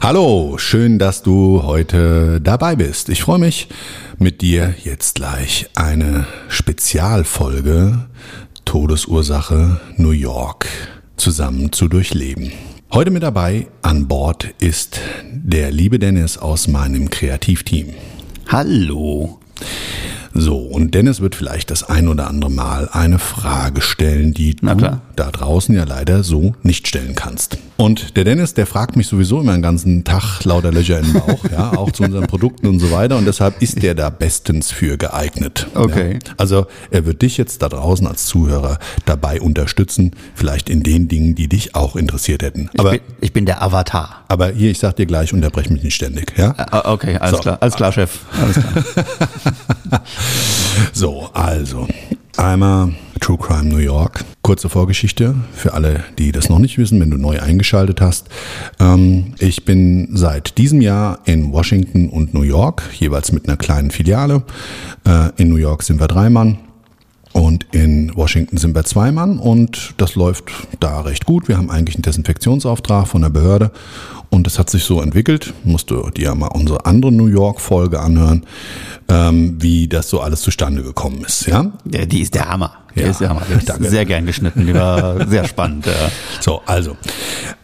Hallo, schön, dass du heute dabei bist. Ich freue mich, mit dir jetzt gleich eine Spezialfolge Todesursache New York zusammen zu durchleben. Heute mit dabei an Bord ist der liebe Dennis aus meinem Kreativteam. Hallo. So, und Dennis wird vielleicht das ein oder andere Mal eine Frage stellen, die du da draußen ja leider so nicht stellen kannst. Und der Dennis, der fragt mich sowieso immer den ganzen Tag lauter Löcher im Bauch, ja, auch zu unseren Produkten und so weiter. Und deshalb ist der da bestens für geeignet. Okay. Ja. Also er wird dich jetzt da draußen als Zuhörer dabei unterstützen, vielleicht in den Dingen, die dich auch interessiert hätten. Ich, Aber, bin, ich bin der Avatar. aber hier, ich sag dir gleich, unterbrech mich nicht ständig, ja? Ah, Okay, alles So. klar. Alles klar, Chef. Alles klar. So, also einmal True Crime New York. Kurze Vorgeschichte für alle, die das noch nicht wissen, wenn du neu eingeschaltet hast. Ähm, ich bin seit diesem Jahr in Washington und New York, jeweils mit einer kleinen Filiale. Äh, in New York sind wir drei Mann. Und in Washington sind wir zwei Mann und das läuft da recht gut. Wir haben eigentlich einen Desinfektionsauftrag von der Behörde und es hat sich so entwickelt. Musst du dir mal unsere andere New York-Folge anhören, ähm, wie das so alles zustande gekommen ist. Ja, die ist der Hammer. Ja, ist der Hammer. Sehr gern geschnitten. Die war sehr spannend. Ja. So, also.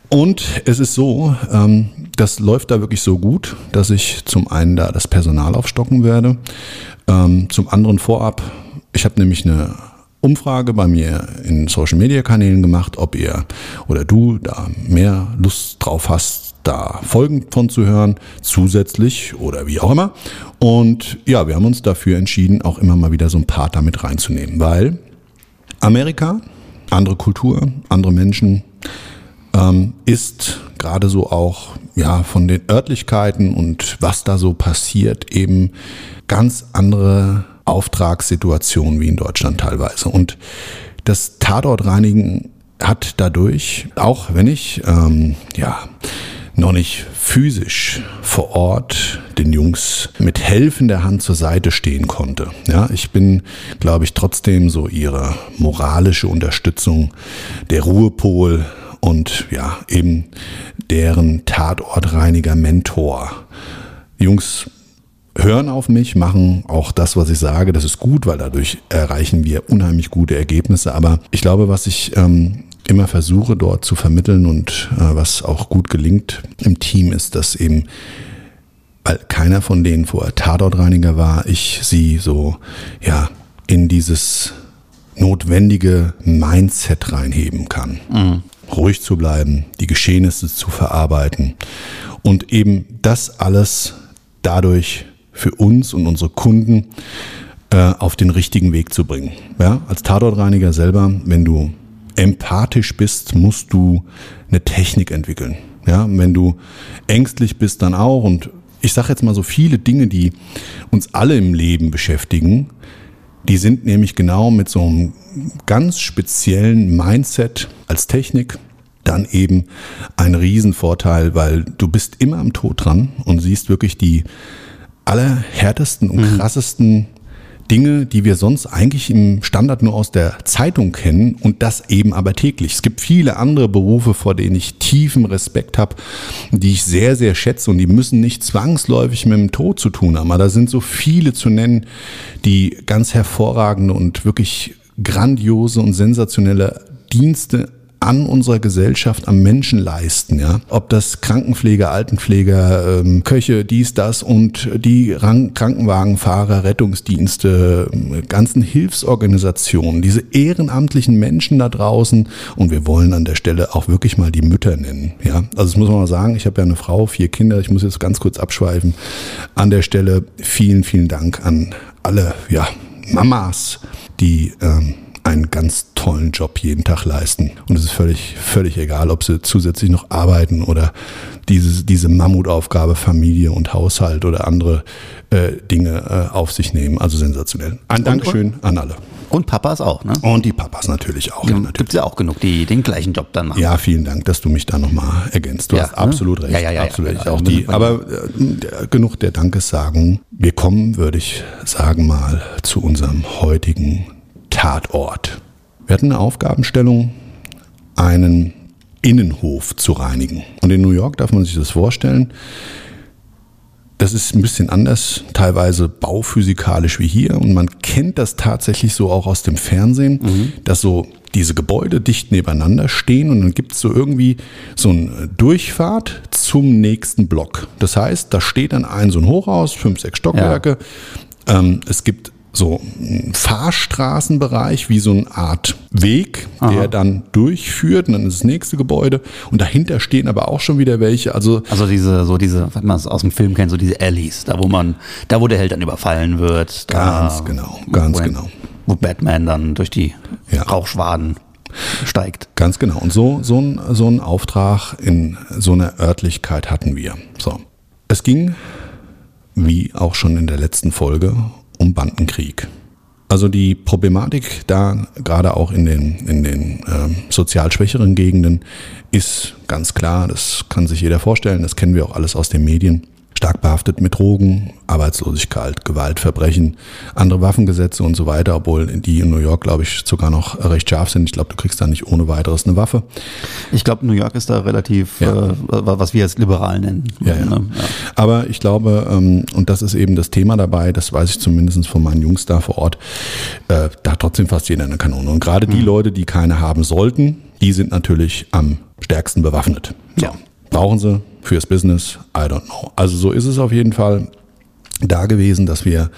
Und es ist so, ähm, das läuft da wirklich so gut, dass ich zum einen da das Personal aufstocken werde, ähm, zum anderen vorab, ich habe nämlich eine Umfrage bei mir in Social Media Kanälen gemacht, ob ihr oder du da mehr Lust drauf hast, da Folgen von zu hören, zusätzlich oder wie auch immer. Und ja, wir haben uns dafür entschieden, auch immer mal wieder so ein paar damit reinzunehmen, weil Amerika, andere Kultur, andere Menschen, ähm, ist gerade so auch ja von den Örtlichkeiten und was da so passiert eben ganz andere Auftragssituationen wie in Deutschland teilweise. Und das Tatortreinigen hat dadurch, auch wenn ich ähm, ja noch nicht physisch vor Ort den Jungs mit helfender Hand zur Seite stehen konnte. Ja, ich bin, glaube ich, trotzdem so ihre moralische Unterstützung, der Ruhepol und ja, eben deren Tatortreiniger Mentor. Jungs hören auf mich, machen auch das, was ich sage. Das ist gut, weil dadurch erreichen wir unheimlich gute Ergebnisse. Aber ich glaube, was ich ähm, immer versuche dort zu vermitteln und äh, was auch gut gelingt im Team ist, dass eben, weil keiner von denen vorher Tatortreiniger war, ich sie so, ja, in dieses notwendige Mindset reinheben kann. Ruhig zu bleiben, die Geschehnisse zu verarbeiten und eben das alles dadurch für uns und unsere Kunden äh, auf den richtigen Weg zu bringen. Ja, als Tatortreiniger selber, wenn du empathisch bist, musst du eine Technik entwickeln. Ja, wenn du ängstlich bist, dann auch. Und ich sage jetzt mal so viele Dinge, die uns alle im Leben beschäftigen, die sind nämlich genau mit so einem ganz speziellen Mindset als Technik dann eben ein Riesenvorteil, weil du bist immer am Tod dran und siehst wirklich die allerhärtesten und krassesten Dinge, die wir sonst eigentlich im Standard nur aus der Zeitung kennen und das eben aber täglich. Es gibt viele andere Berufe, vor denen ich tiefen Respekt habe, die ich sehr, sehr schätze und die müssen nicht zwangsläufig mit dem Tod zu tun haben. Aber da sind so viele zu nennen, die ganz hervorragende und wirklich grandiose und sensationelle Dienste an unserer Gesellschaft, am Menschen leisten. Ja? Ob das Krankenpfleger, Altenpfleger, ähm, Köche, dies, das und die Ran Krankenwagenfahrer, Rettungsdienste, ähm, ganzen Hilfsorganisationen, diese ehrenamtlichen Menschen da draußen. Und wir wollen an der Stelle auch wirklich mal die Mütter nennen. Ja? Also das muss man mal sagen, ich habe ja eine Frau, vier Kinder, ich muss jetzt ganz kurz abschweifen. An der Stelle vielen, vielen Dank an alle ja, Mamas, die ähm, einen ganz tollen Job jeden Tag leisten. Und es ist völlig, völlig egal, ob sie zusätzlich noch arbeiten oder diese, diese Mammutaufgabe Familie und Haushalt oder andere äh, Dinge äh, auf sich nehmen. Also sensationell. Ein Dankeschön an alle. Und Papas auch, ne? Und die Papas natürlich auch. Ja, Gibt es ja auch genug, die den gleichen Job dann machen. Ja, vielen Dank, dass du mich da nochmal ergänzt. Du Ja, hast ne? absolut recht. Ja, ja, ja, absolut ja, recht. ja, auch die, aber äh, genug der Dankessagung. Wir kommen, würde ich sagen, mal zu unserem heutigen Tatort. Wir hatten eine Aufgabenstellung, einen Innenhof zu reinigen. Und in New York darf man sich das vorstellen. Das ist ein bisschen anders, teilweise bauphysikalisch wie hier. Und man kennt das tatsächlich so auch aus dem Fernsehen, dass so diese Gebäude dicht nebeneinander stehen und dann gibt es so irgendwie so eine Durchfahrt zum nächsten Block. Das heißt, da steht dann ein so ein Hochhaus, fünf, sechs Stockwerke. Ähm, es gibt so Fahrstraßenbereich wie so eine Art Weg, der dann durchführt und dann ist das nächste Gebäude und dahinter stehen aber auch schon wieder welche. Also Also diese, so diese, was man aus dem Film kennt, so diese Alleys, da wo man, da wo der Held dann überfallen wird. Ganz genau, ganz wo, genau. Wo Batman dann durch die Ja. Rauchschwaden steigt. Ganz genau. Und so, so, ein, so einen Auftrag in so einer Örtlichkeit hatten wir. So. Es ging, wie auch schon in der letzten Folge, um Bandenkrieg. Also die Problematik da, gerade auch in den, in den ähm, sozial schwächeren Gegenden, ist ganz klar, das kann sich jeder vorstellen, das kennen wir auch alles aus den Medien. Stark behaftet mit Drogen, Arbeitslosigkeit, Gewaltverbrechen, andere Waffengesetze und so weiter, obwohl die in New York, glaube ich, sogar noch recht scharf sind. Ich glaube, du kriegst da nicht ohne weiteres eine Waffe. Ich glaube, New York ist da relativ, Ja. äh, was wir jetzt liberal nennen. Ja, ja. Ne? Aber ich glaube, ähm, und das ist eben das Thema dabei, das weiß ich zumindest von meinen Jungs da vor Ort, äh, da hat trotzdem fast jeder eine Kanone. Und gerade die Leute, die keine haben sollten, die sind natürlich am stärksten bewaffnet. So. Ja. Brauchen sie fürs Business? I don't know. Also so ist es auf jeden Fall da gewesen, dass wir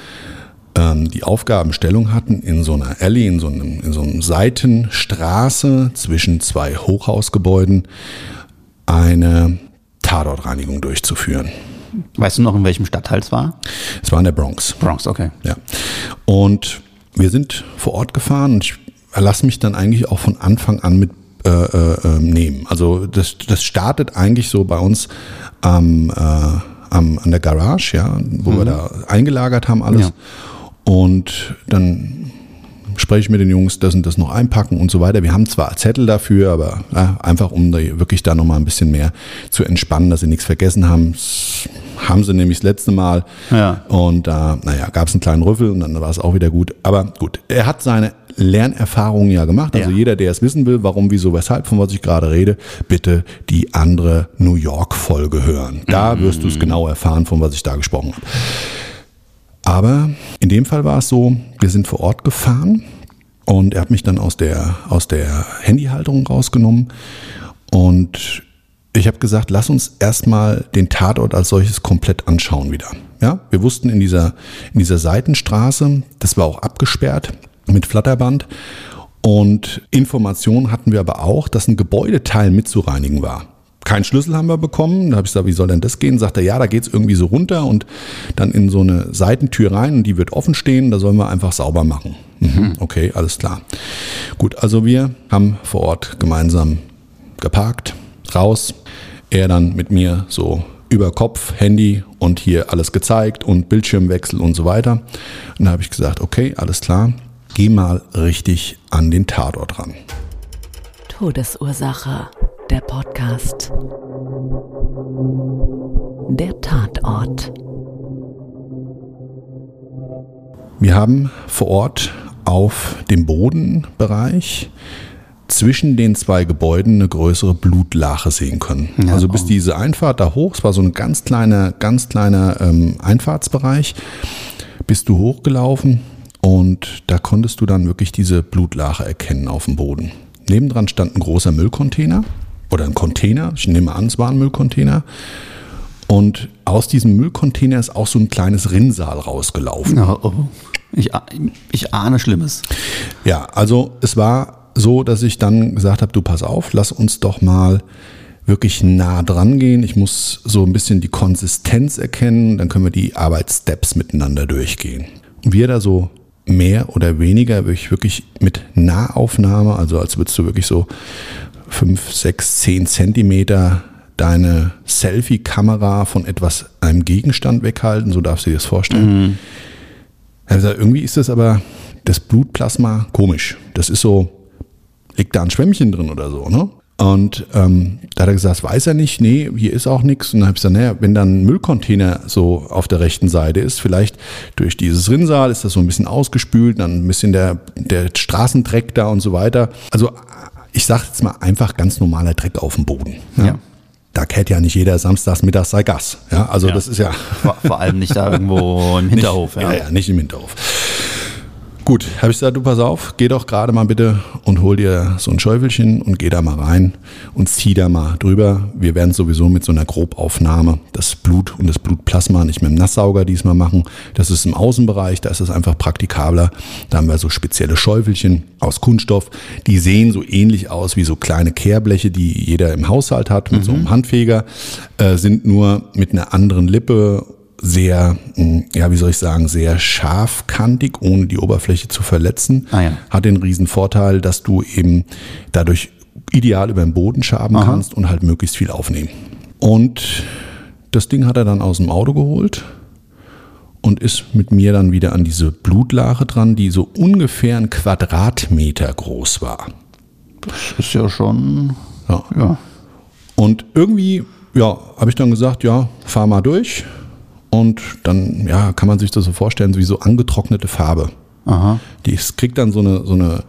ähm, die Aufgabenstellung hatten, in so einer Alley, in so einem, in so einem Seitenstraße zwischen zwei Hochhausgebäuden eine Tatortreinigung durchzuführen. Weißt du noch, in welchem Stadtteil es war? Es war in der Bronx. Bronx, okay. Ja. Und wir sind vor Ort gefahren und ich lasse mich dann eigentlich auch von Anfang an mit äh, äh, äh, nehmen. Also das, das startet eigentlich so bei uns am, äh, am, an der Garage, ja, wo wir da eingelagert haben alles. Ja. Und dann spreche ich mit den Jungs, das und das noch einpacken und so weiter. Wir haben zwar Zettel dafür, aber ja, einfach um da wirklich da nochmal ein bisschen mehr zu entspannen, dass sie nichts vergessen haben. Das haben sie nämlich das letzte Mal. Ja. Und da, naja, gab es einen kleinen Rüffel und dann war es auch wieder gut. Aber gut, er hat seine Lernerfahrungen ja gemacht. Also Ja. jeder, der es wissen will, warum, wieso, weshalb, von was ich gerade rede, bitte die andere New York-Folge hören. Da wirst du es genau erfahren, von was ich da gesprochen habe. Aber in dem Fall war es so, wir sind vor Ort gefahren und er hat mich dann aus der, aus der Handyhalterung rausgenommen und ich habe gesagt, lass uns erstmal den Tatort als solches komplett anschauen wieder. Ja, wir wussten in dieser, in dieser Seitenstraße, das war auch abgesperrt mit Flatterband und Informationen hatten wir aber auch, dass ein Gebäudeteil mitzureinigen war. Keinen Schlüssel haben wir bekommen. Da habe ich gesagt, wie soll denn das gehen? Sagt er, ja, da geht's irgendwie so runter und dann in so eine Seitentür rein und die wird offen stehen. Da sollen wir einfach sauber machen. Mhm. Okay, alles klar. Gut, also wir haben vor Ort gemeinsam geparkt, raus. Er dann mit mir so über Kopf, Handy und hier alles gezeigt und Bildschirmwechsel und so weiter. Und da habe ich gesagt, okay, alles klar, geh mal richtig an den Tatort ran. Todesursache, der Podcast. Der Tatort. Wir haben vor Ort auf dem Bodenbereich zwischen den zwei Gebäuden eine größere Blutlache sehen können. Ja, also bis oh. diese Einfahrt da hoch, es war so ein ganz kleiner, ganz kleiner ähm, Einfahrtsbereich, bist du hochgelaufen und da konntest du dann wirklich diese Blutlache erkennen auf dem Boden. Nebendran stand ein großer Müllcontainer oder ein Container, ich nehme an, es war ein Müllcontainer. Und aus diesem Müllcontainer ist auch so ein kleines Rinnsal rausgelaufen. Oh, oh. Ich, ich ahne Schlimmes. Ja, also es war so, dass ich dann gesagt habe, du pass auf, lass uns doch mal wirklich nah dran gehen. Ich muss so ein bisschen die Konsistenz erkennen, dann können wir die Arbeitssteps miteinander durchgehen. Und wir da so mehr oder weniger wirklich, wirklich mit Nahaufnahme, also als würdest du wirklich so fünf, sechs, zehn Zentimeter deine Selfie-Kamera von etwas, einem Gegenstand weghalten, so darfst du dir das vorstellen. Also irgendwie ist das aber das Blutplasma komisch. Das ist so, liegt da ein Schwämmchen drin oder so, ne? Und ähm, da hat er gesagt, das weiß er nicht, nee, hier ist auch nichts. Und dann habe ich gesagt, naja, wenn dann ein Müllcontainer so auf der rechten Seite ist, vielleicht durch dieses Rinnsal ist das so ein bisschen ausgespült, dann ein bisschen der, der Straßendreck da und so weiter. Also ich sage jetzt mal einfach ganz normaler Dreck auf dem Boden. Ja. Da kennt ja nicht jeder samstags mittags sei Gas. Ja, also das ist ja Vor, vor allem nicht da irgendwo im Hinterhof. ja. Ja. ja, nicht im Hinterhof. Gut, habe ich gesagt, du pass auf, geh doch gerade mal bitte und hol dir so ein Schäufelchen und geh da mal rein und zieh da mal drüber. Wir werden sowieso mit so einer Grobaufnahme das Blut und das Blutplasma nicht mit dem Nasssauger diesmal machen. Das ist im Außenbereich, da ist es einfach praktikabler. Da haben wir so spezielle Schäufelchen aus Kunststoff. Die sehen so ähnlich aus wie so kleine Kehrbleche, die jeder im Haushalt hat mit so einem Handfeger, äh, sind nur mit einer anderen Lippe sehr, mh, ja, wie soll ich sagen, sehr scharfkantig, ohne die Oberfläche zu verletzen. Ah, ja. Hat den riesen Vorteil, dass du eben dadurch ideal über den Boden schaben kannst und halt möglichst viel aufnehmen. Und das Ding hat er dann aus dem Auto geholt und ist mit mir dann wieder an diese Blutlache dran, die so ungefähr ein Quadratmeter groß war. Das ist ja schon. Ja. Ja. Und irgendwie, ja, habe ich dann gesagt, ja, fahr mal durch. Und dann, ja, kann man sich das so vorstellen, wie so angetrocknete Farbe. Aha. Die kriegt dann so eine, so eine,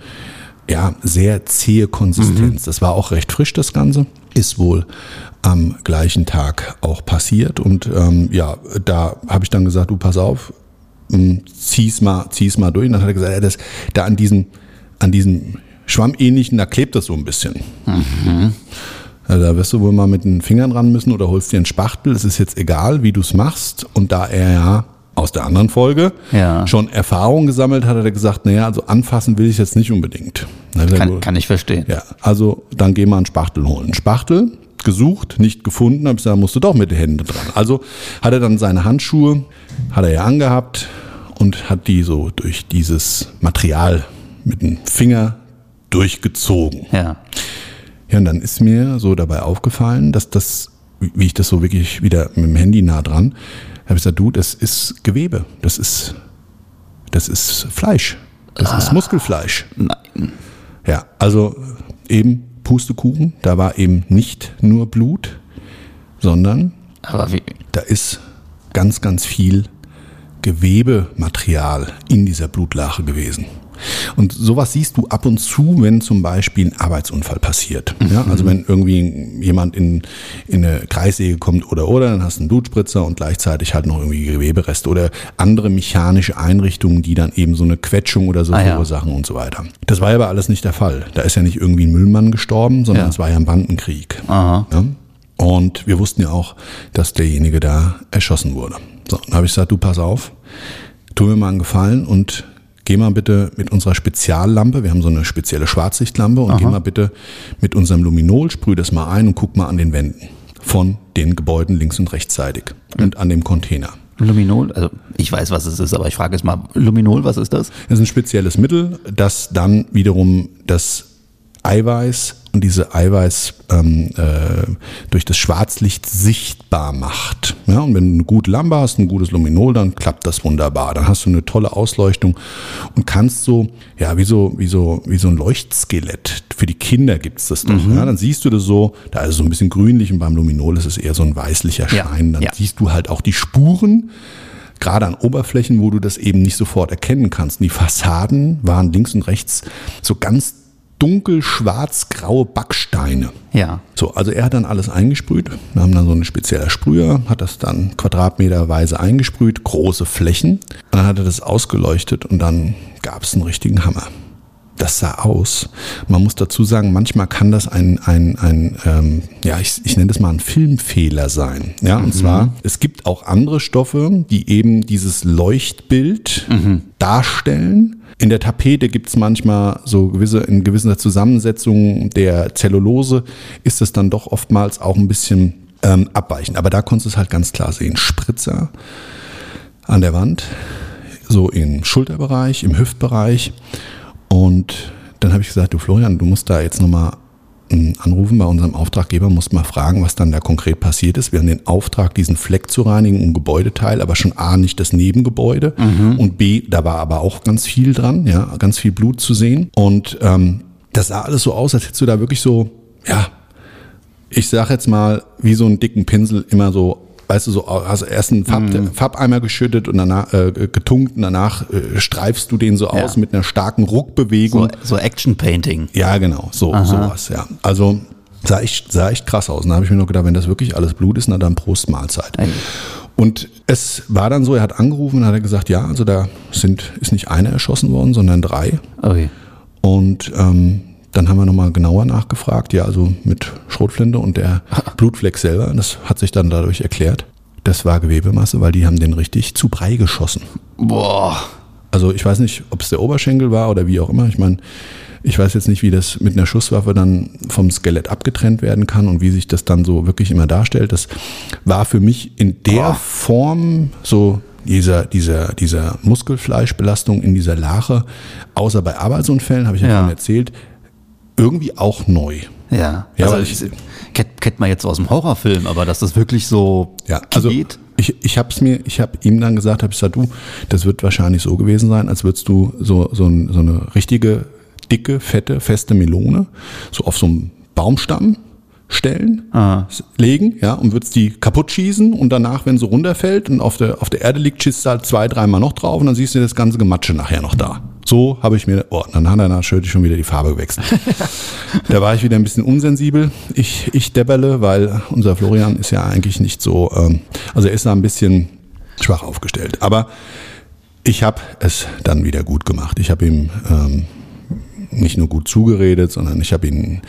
ja, sehr zähe Konsistenz. Das war auch recht frisch, das Ganze. Ist wohl am gleichen Tag auch passiert. Und ähm, ja, da habe ich dann gesagt, du pass auf, ähm, zieh's mal, zieh's mal durch. Und dann hat er gesagt, ja, das, da an diesem, an diesem Schwammähnlichen, da klebt das so ein bisschen. Also da wirst du wohl mal mit den Fingern ran müssen oder holst dir einen Spachtel. Es ist jetzt egal, wie du es machst. Und da er ja aus der anderen Folge Ja. schon Erfahrung gesammelt hat, hat er gesagt, naja, also anfassen will ich jetzt nicht unbedingt. Kann, kann ich verstehen. Ja, also dann geh mal einen Spachtel holen. Spachtel, gesucht, nicht gefunden, habe ich gesagt, musst du doch mit den Händen dran. Also hat er dann seine Handschuhe, hat er ja angehabt und hat die so durch dieses Material mit dem Finger durchgezogen. Ja. Ja, und dann ist mir so dabei aufgefallen, dass das, wie ich das so wirklich wieder mit dem Handy nah dran, habe ich gesagt, du, das ist Gewebe, das ist, das ist Fleisch, das ist Muskelfleisch. Nein. Ja, also eben Pustekuchen, da war eben nicht nur Blut, sondern da ist ganz, ganz viel Gewebematerial in dieser Blutlache gewesen. Und sowas siehst du ab und zu, wenn zum Beispiel ein Arbeitsunfall passiert. Ja, also wenn irgendwie jemand in, in eine Kreissäge kommt oder oder, dann hast du einen Blutspritzer und gleichzeitig halt noch irgendwie Gewebereste oder andere mechanische Einrichtungen, die dann eben so eine Quetschung oder so Ah, ja. verursachen und so weiter. Das war ja aber alles nicht der Fall. Da ist ja nicht irgendwie ein Müllmann gestorben, sondern Ja. es war ja ein Bandenkrieg. Aha. Ja? Und wir wussten ja auch, dass derjenige da erschossen wurde. So, dann habe ich gesagt, du pass auf, tu mir mal einen Gefallen und geh mal bitte mit unserer Speziallampe, wir haben so eine spezielle Schwarzsichtlampe und geh mal bitte mit unserem Luminol, sprüh das mal ein und guck mal an den Wänden von den Gebäuden links und rechtsseitig und an dem Container. Luminol, also ich weiß, was es ist, aber ich frage jetzt mal, Luminol, was ist das? Das ist ein spezielles Mittel, das dann wiederum das Eiweiß und diese Eiweiß ähm, äh, durch das Schwarzlicht sichtbar macht. Ja, und wenn du eine gute Lampe hast, ein gutes Luminol, dann klappt das wunderbar. Dann hast du eine tolle Ausleuchtung und kannst so, ja, wie so, wie so, wie so ein Leuchtskelett. Für die Kinder gibt's das doch. Ja, dann siehst du das so, da ist es so ein bisschen grünlich und beim Luminol ist es eher so ein weißlicher Ja, Schein. Dann ja. siehst du halt auch die Spuren gerade an Oberflächen, wo du das eben nicht sofort erkennen kannst. Die Fassaden waren links und rechts so ganz dunkel schwarz-graue Backsteine. Ja. So, also er hat dann alles eingesprüht. Wir haben dann so einen speziellen Sprüher, hat das dann quadratmeterweise eingesprüht, große Flächen. Und dann hat er das ausgeleuchtet und dann gab es einen richtigen Hammer. Das sah aus. Man muss dazu sagen, manchmal kann das ein, ein, ein ähm, ja, ich, ich nenne das mal ein Filmfehler sein. Ja, und zwar, es gibt auch andere Stoffe, die eben dieses Leuchtbild darstellen. In der Tapete gibt es manchmal so gewisse, in gewisser Zusammensetzung der Zellulose ist es dann doch oftmals auch ein bisschen ähm, abweichend. Aber da konntest du es halt ganz klar sehen. Spritzer an der Wand, so im Schulterbereich, im Hüftbereich. Und dann habe ich gesagt, du Florian, du musst da jetzt nochmal anrufen bei unserem Auftraggeber, musst mal fragen, was dann da konkret passiert ist. Wir haben den Auftrag, diesen Fleck zu reinigen, um Gebäudeteil, aber schon A, nicht das Nebengebäude und B, da war aber auch ganz viel dran, ja, ganz viel Blut zu sehen. Und ähm, das sah alles so aus, als hättest du da wirklich so, ja, ich sag jetzt mal, wie so einen dicken Pinsel immer so, weißt du, so, also erst einen Farb, Farbeimer geschüttet und danach äh, getunkt und danach äh, streifst du den so Ja. aus mit einer starken Ruckbewegung. So, so Action-Painting. Ja, genau, so sowas, ja. Also sah echt, sah echt krass aus. Und da habe ich mir noch gedacht, wenn das wirklich alles Blut ist, na dann Prost Mahlzeit. Ey. Und es war dann so, er hat angerufen und hat er gesagt, ja, also da sind, ist nicht einer erschossen worden, sondern drei. Okay. Und ähm, dann haben wir nochmal genauer nachgefragt, ja, also mit Schrotflinte und der Blutfleck selber, das hat sich dann dadurch erklärt. Das war Gewebemasse, weil die haben den richtig zu Brei geschossen. Boah. Also ich weiß nicht, ob es der Oberschenkel war oder wie auch immer. Ich meine, ich weiß jetzt nicht, wie das mit einer Schusswaffe dann vom Skelett abgetrennt werden kann und wie sich das dann so wirklich immer darstellt. Das war für mich in der Boah. Form so dieser, dieser, dieser Muskelfleischbelastung in dieser Lache, außer bei Arbeitsunfällen, habe ich ja, Ja. schon erzählt, irgendwie auch neu. Ja. Ja, also ich, kennt, kennt man jetzt so aus dem Horrorfilm, aber dass das wirklich so Ja, also geht. ich, ich habe es mir, ich habe ihm dann gesagt, habe ich gesagt, du, das wird wahrscheinlich so gewesen sein, als würdest du so so, ein, so eine richtige dicke, fette, feste Melone so auf so einem Baumstamm stellen, Ah. s- legen, ja, und würdest die kaputt schießen und danach, wenn sie runterfällt und auf der auf der Erde liegt, schießt du halt zwei, dreimal noch drauf und dann siehst du das ganze Gematsche nachher noch da. So habe ich mir, oh, dann hat er natürlich schon wieder die Farbe gewechselt. Da war ich wieder ein bisschen unsensibel. Ich, ich debberle, weil unser Florian ist ja eigentlich nicht so, ähm, also er ist da ein bisschen schwach aufgestellt. Aber ich habe es dann wieder gut gemacht. Ich habe ihm ähm, nicht nur gut zugeredet, sondern ich habe ihn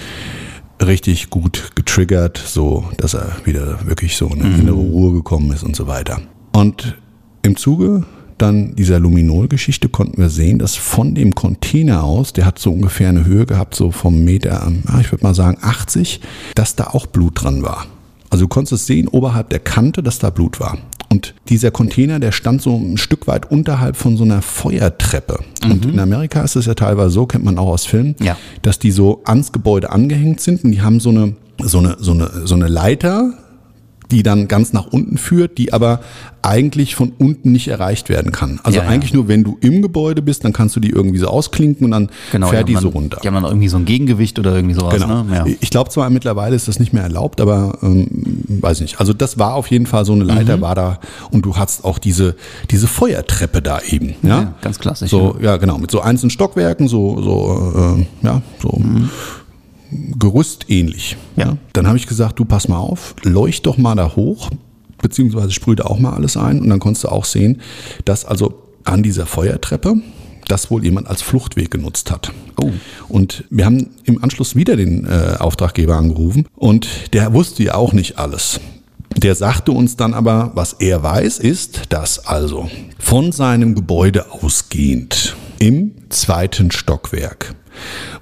richtig gut getriggert, so dass er wieder wirklich so in eine innere Ruhe gekommen ist und so weiter. Und im Zuge dann dieser Luminol-Geschichte konnten wir sehen, dass von dem Container aus, der hat so ungefähr eine Höhe gehabt, so vom Meter, ich würde mal sagen 80, dass da auch Blut dran war. Also du konntest es sehen oberhalb der Kante, dass da Blut war. Und dieser Container, der stand so ein Stück weit unterhalb von so einer Feuertreppe. Und in Amerika ist es ja teilweise so, kennt man auch aus Filmen, Ja. dass die so ans Gebäude angehängt sind und die haben so eine, so eine, so eine, so eine Leiter, die dann ganz nach unten führt, die aber eigentlich von unten nicht erreicht werden kann. Also Ja, ja. eigentlich nur, wenn du im Gebäude bist, dann kannst du die irgendwie so ausklinken und dann Genau, fährt die so runter. Die haben dann irgendwie so ein Gegengewicht oder irgendwie sowas. Genau. Ne? Ja. Ich glaube zwar mittlerweile ist das nicht mehr erlaubt, aber ähm, weiß nicht. Also das war auf jeden Fall so eine Mhm. Leiter war da und du hast auch diese diese Feuertreppe da eben. Ja, Ja, ganz klassisch, So ja genau mit so einzelnen Stockwerken, so so äh, ja so. Gerüstähnlich. Ja. Dann habe ich gesagt, du pass mal auf, leucht doch mal da hoch, beziehungsweise sprüh da auch mal alles ein und dann konntest du auch sehen, dass also an dieser Feuertreppe das wohl jemand als Fluchtweg genutzt hat. Oh. Und wir haben im Anschluss wieder den äh, Auftraggeber angerufen und der wusste ja auch nicht alles. Der sagte uns dann aber, was er weiß, ist, dass also von seinem Gebäude ausgehend im zweiten Stockwerk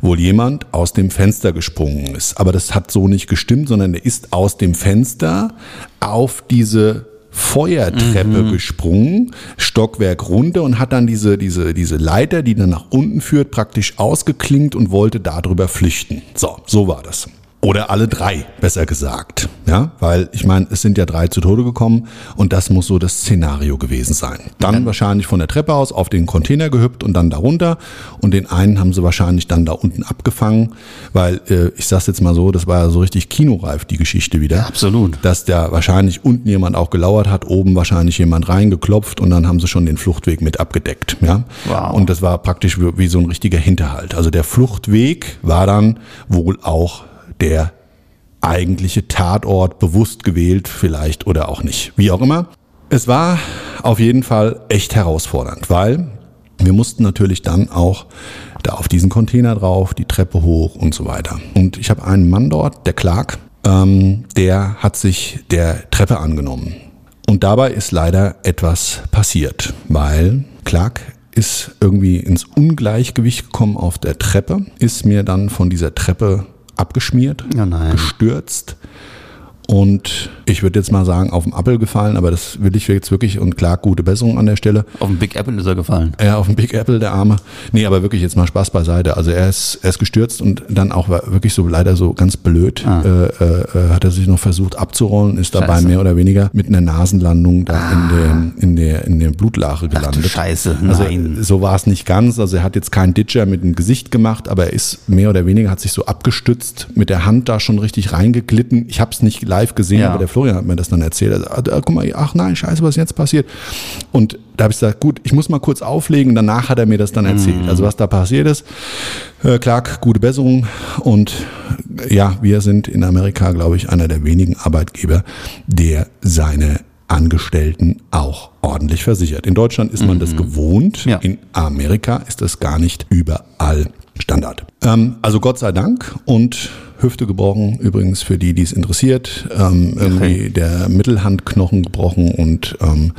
wohl jemand aus dem Fenster gesprungen ist. Aber das hat so nicht gestimmt, sondern er ist aus dem Fenster auf diese Feuertreppe gesprungen, Stockwerk runter und hat dann diese, diese, diese Leiter, die dann nach unten führt, praktisch ausgeklinkt und wollte darüber flüchten. So, so war das. Oder alle drei, besser gesagt. Ja, weil ich meine, es sind ja drei zu Tode gekommen und das muss so das Szenario gewesen sein. Dann Dann- wahrscheinlich von der Treppe aus auf den Container gehüpft und dann darunter. Und den einen haben sie wahrscheinlich dann da unten abgefangen, weil äh, ich sag's jetzt mal so, das war ja so richtig kinoreif, die Geschichte wieder. Absolut. Dass da wahrscheinlich unten jemand auch gelauert hat, oben wahrscheinlich jemand reingeklopft und dann haben sie schon den Fluchtweg mit abgedeckt. Ja? Wow. Und das war praktisch wie, wie so ein richtiger Hinterhalt. Also der Fluchtweg war dann wohl auch der eigentliche Tatort bewusst gewählt, vielleicht oder auch nicht. Wie auch immer. Es war auf jeden Fall echt herausfordernd, weil wir mussten natürlich dann auch da auf diesen Container drauf, die Treppe hoch und so weiter. Und ich habe einen Mann dort, der Clark, ähm, der hat sich der Treppe angenommen. Und dabei ist leider etwas passiert, weil Clark ist irgendwie ins Ungleichgewicht gekommen auf der Treppe, ist mir dann von dieser Treppe abgeschmiert, nein. gestürzt und ich würde jetzt mal sagen, auf den Appel gefallen, aber das will ich jetzt wirklich und klar, gute Besserung an der Stelle. Auf dem Big Apple ist er gefallen. Er auf den Big Apple, der Arme. Nee, aber wirklich jetzt mal Spaß beiseite. Also er ist, er ist gestürzt und dann auch wirklich so leider so ganz blöd. Ah. Äh, äh, äh, hat er sich noch versucht abzurollen, ist dabei Scheiße. mehr oder weniger mit einer Nasenlandung da in, der, in, der, in der Blutlache Ach gelandet. Scheiße, Also nein. so war es nicht ganz. Also er hat jetzt keinen Ditcher mit dem Gesicht gemacht, aber er ist mehr oder weniger, hat sich so abgestützt, mit der Hand da schon richtig reingeglitten. Ich habe es nicht live gesehen, Ja. aber der Florian hat mir das dann erzählt. Also, ah, guck mal, ach nein, scheiße, was ist jetzt passiert? Und da habe ich gesagt, gut, ich muss mal kurz auflegen. Danach hat er mir das dann erzählt. Also was da passiert ist. Äh, Clark, gute Besserung. Und ja, wir sind in Amerika, glaube ich, einer der wenigen Arbeitgeber, der seine Angestellten auch ordentlich versichert. In Deutschland ist man das gewohnt. Ja. In Amerika ist das gar nicht überall Standard. Ähm, also Gott sei Dank und Hüfte gebrochen, übrigens für die, die es interessiert. Ähm, irgendwie der Mittelhandknochen gebrochen und ähm,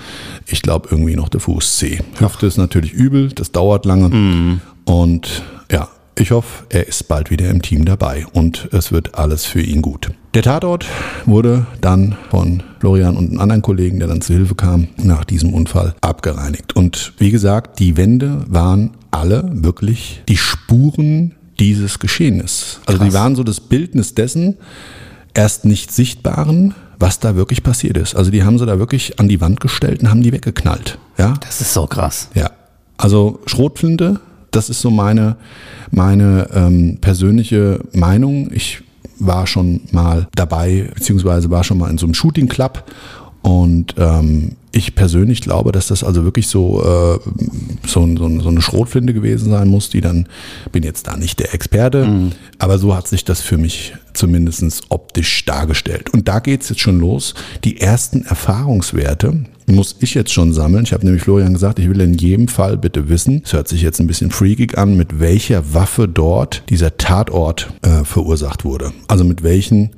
ich glaube irgendwie noch der Fuß C. Hüfte ist natürlich übel, das dauert lange. Und ja, ich hoffe, er ist bald wieder im Team dabei und es wird alles für ihn gut. Der Tatort wurde dann von Florian und einem anderen Kollegen, der dann zu Hilfe kam, nach diesem Unfall abgereinigt. Und wie gesagt, die Wände waren alle wirklich die Spuren dieses Geschehens. Also die Krass. waren so das Bildnis dessen, erst nicht sichtbaren, was da wirklich passiert ist. Also die haben sie da wirklich an die Wand gestellt und haben die weggeknallt. Ja, Das ist so krass. ja, also Schrotflinte, das ist so meine, meine ähm, persönliche Meinung. Ich war schon mal dabei, beziehungsweise war schon mal in so einem Shooting Club und ähm, ich persönlich glaube, dass das also wirklich so, äh, so, so, so eine Schrotflinte gewesen sein muss, die dann, bin jetzt da nicht der Experte, aber so hat sich das für mich zumindest optisch dargestellt. Und da geht's jetzt schon los. Die ersten Erfahrungswerte muss ich jetzt schon sammeln. Ich habe nämlich Florian gesagt, ich will in jedem Fall bitte wissen, es hört sich jetzt ein bisschen freakig an, mit welcher Waffe dort dieser Tatort äh, verursacht wurde. Also mit welchen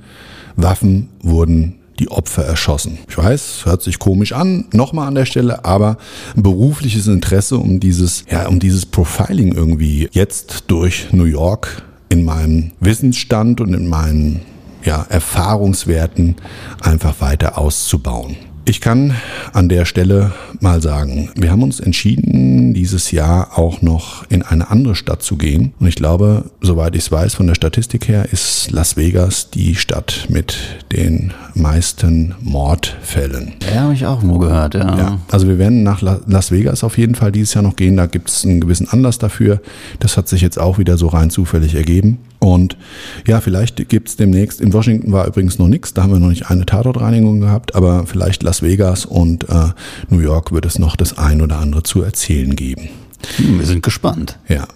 Waffen wurden die Opfer erschossen. Ich weiß, hört sich komisch an, nochmal an der Stelle, aber berufliches Interesse um dieses, ja, um dieses Profiling irgendwie jetzt durch New York in meinem Wissensstand und in meinen ja, Erfahrungswerten einfach weiter auszubauen. Ich kann an der Stelle mal sagen, wir haben uns entschieden, dieses Jahr auch noch in eine andere Stadt zu gehen. Und ich glaube, soweit ich es weiß, von der Statistik her ist Las Vegas die Stadt mit den meisten Mordfällen. Ja, habe ich auch irgendwo gehört, ja. Ja, also wir werden nach La- Las Vegas auf jeden Fall dieses Jahr noch gehen. Da gibt es einen gewissen Anlass dafür. Das hat sich jetzt auch wieder so rein zufällig ergeben. Und ja, vielleicht gibt es demnächst, in Washington war übrigens noch nichts, da haben wir noch nicht eine Tatortreinigung gehabt, aber vielleicht Las Vegas und äh, New York wird es noch das ein oder andere zu erzählen geben. Hm, wir sind gespannt. Ja.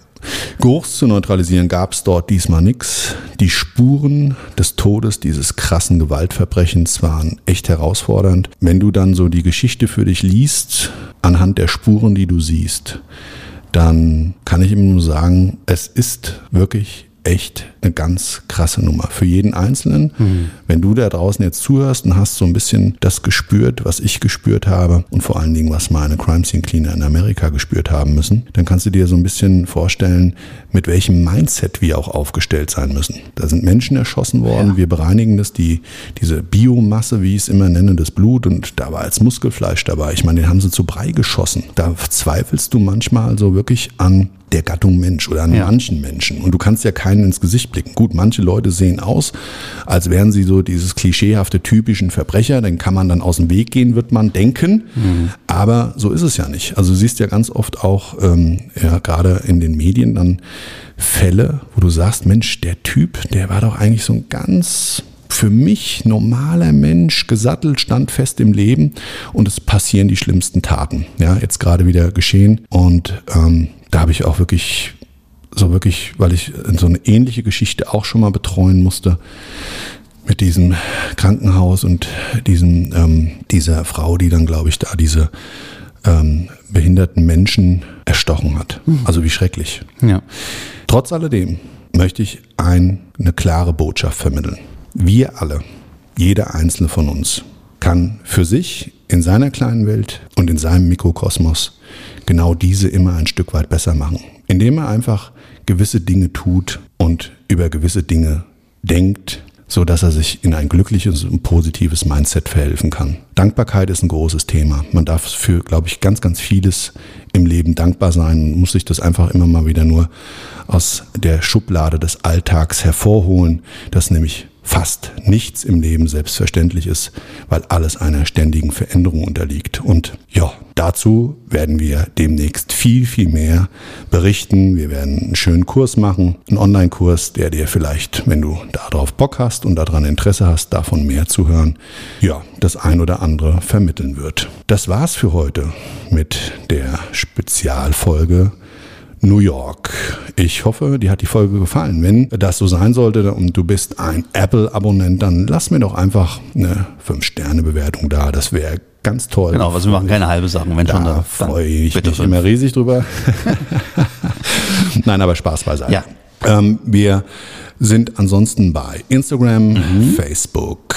Geruchs zu neutralisieren gab es dort diesmal nichts. Die Spuren des Todes dieses krassen Gewaltverbrechens waren echt herausfordernd. Wenn du dann so die Geschichte für dich liest, anhand der Spuren, die du siehst, dann kann ich ihm nur sagen, es ist wirklich echt eine ganz krasse Nummer für jeden Einzelnen. Wenn du da draußen jetzt zuhörst und hast so ein bisschen das gespürt, was ich gespürt habe und vor allen Dingen, was meine Crime Scene Cleaner in Amerika gespürt haben müssen, dann kannst du dir so ein bisschen vorstellen, mit welchem Mindset wir auch aufgestellt sein müssen. Da sind Menschen erschossen worden, wir bereinigen das, die, diese Biomasse, wie ich es immer nenne, das Blut und da war als Muskelfleisch dabei. Ich meine, den haben sie zu Brei geschossen. Da zweifelst du manchmal so wirklich an der Gattung Mensch oder an Ja. manchen Menschen. Und du kannst ja keinen einen ins Gesicht blicken. Gut, manche Leute sehen aus, als wären sie so dieses klischeehafte typischen Verbrecher, dann kann man dann aus dem Weg gehen, wird man denken. Mhm. Aber so ist es ja nicht. Also du siehst ja ganz oft auch, ähm, ja, gerade in den Medien dann Fälle, wo du sagst, Mensch, der Typ, der war doch eigentlich so ein ganz für mich normaler Mensch, gesattelt, stand fest im Leben und es passieren die schlimmsten Taten. Ja, jetzt gerade wieder geschehen und ähm, da habe ich auch wirklich so wirklich, weil ich so eine ähnliche Geschichte auch schon mal betreuen musste mit diesem Krankenhaus und diesem ähm, dieser Frau, die dann glaube ich da diese ähm, behinderten Menschen erstochen hat. Mhm. Also wie schrecklich. Ja. Trotz alledem möchte ich ein, eine klare Botschaft vermitteln. Wir alle, jeder einzelne von uns, kann für sich in seiner kleinen Welt und in seinem Mikrokosmos genau diese immer ein Stück weit besser machen, indem er einfach gewisse Dinge tut und über gewisse Dinge denkt, so dass er sich in ein glückliches und positives Mindset verhelfen kann. Dankbarkeit ist ein großes Thema. Man darf für, glaube ich, ganz, ganz vieles im Leben dankbar sein und muss sich das einfach immer mal wieder nur aus der Schublade des Alltags hervorholen, dass nämlich fast nichts im Leben selbstverständlich ist, weil alles einer ständigen Veränderung unterliegt. Und ja, dazu werden wir demnächst viel, viel mehr berichten. Wir werden einen schönen Kurs machen, einen Online-Kurs, der dir vielleicht, wenn du darauf Bock hast und daran Interesse hast, davon mehr zu hören, ja, das ein oder andere vermitteln wird. Das war's für heute mit der Spezialfolge New York. Ich hoffe, dir hat die Folge gefallen. Wenn das so sein sollte und du bist ein Apple-Abonnent, dann lass mir doch einfach eine 5-Sterne-Bewertung da. Das wäre ganz toll. Genau, also wir machen keine halbe Sachen, wenn da schon da. freue ich mich fünf. immer riesig drüber. Nein, aber Spaß beiseite. Ja. Ähm, wir sind ansonsten bei Instagram, mhm. Facebook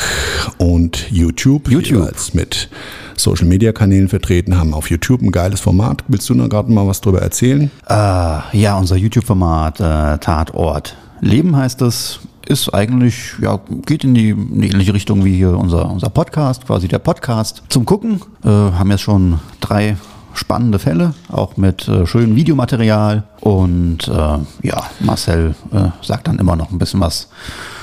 und YouTube. YouTube. mit Social Media Kanälen vertreten, haben auf YouTube ein geiles Format. Willst du noch gerade mal was drüber erzählen? Äh, ja, unser YouTube-Format äh, Tatort. Leben heißt es, ist eigentlich, ja, geht in die, in die, ähnliche Richtung wie hier unser, unser Podcast, quasi der Podcast zum Gucken. Äh, haben jetzt schon drei spannende Fälle, auch mit äh, schönem Videomaterial. Und äh, ja, Marcel äh, sagt dann immer noch ein bisschen was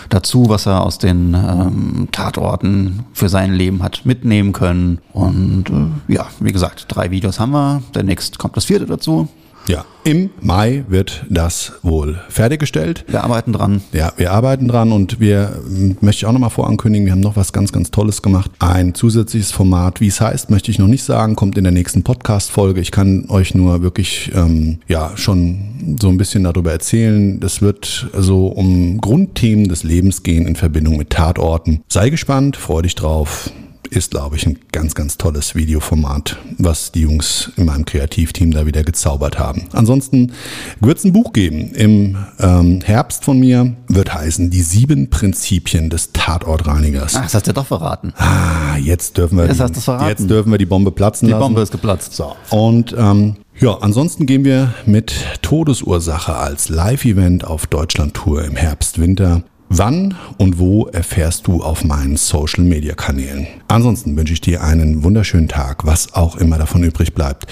dazu, was er aus den ähm, Tatorten für sein Leben hat mitnehmen können. Und äh, ja, wie gesagt, drei Videos haben wir. Demnächst kommt das vierte dazu. Ja, im Mai wird das wohl fertiggestellt. Wir arbeiten dran. Ja, wir arbeiten dran und wir möchte ich auch nochmal vorankündigen, wir haben noch was ganz, ganz Tolles gemacht. Ein zusätzliches Format, wie es heißt, möchte ich noch nicht sagen, kommt in der nächsten Podcast-Folge. Ich kann euch nur wirklich ähm, ja schon so ein bisschen darüber erzählen. Das wird so um Grundthemen des Lebens gehen in Verbindung mit Tatorten. Sei gespannt, freu dich drauf ist, glaube ich, ein ganz, ganz tolles Videoformat, was die Jungs in meinem Kreativteam da wieder gezaubert haben. Ansonsten wird es ein Buch geben. Im ähm, Herbst von mir wird heißen Die sieben Prinzipien des Tatortreinigers. Ach, das hast du doch verraten. Ah, jetzt dürfen wir, jetzt, hast verraten. jetzt dürfen wir die Bombe platzen die lassen. Die Bombe ist geplatzt. So. Und ähm, ja, ansonsten gehen wir mit Todesursache als Live-Event auf Deutschland-Tour im Herbst, Winter. Wann und wo erfährst du auf meinen Social-Media-Kanälen. Ansonsten wünsche ich dir einen wunderschönen Tag, was auch immer davon übrig bleibt.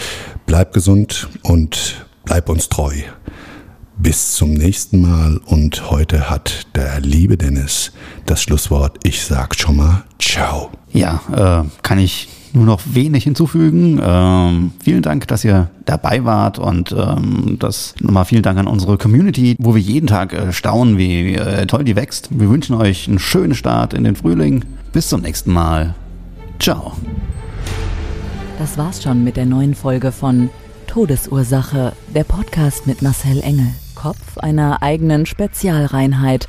Bleib gesund und bleib uns treu. Bis zum nächsten Mal und heute hat der liebe Dennis das Schlusswort. Ich sag schon mal Ciao. Ja, äh, kann ich nur noch wenig hinzufügen. Ähm, vielen Dank, dass ihr dabei wart und ähm, das nochmal vielen Dank an unsere Community, wo wir jeden Tag äh, staunen, wie äh, toll die wächst. Wir wünschen euch einen schönen Start in den Frühling. Bis zum nächsten Mal. Ciao. Das war's schon mit der neuen Folge von Todesursache, der Podcast mit Marcel Engel. Kopf einer eigenen Spezialreinheit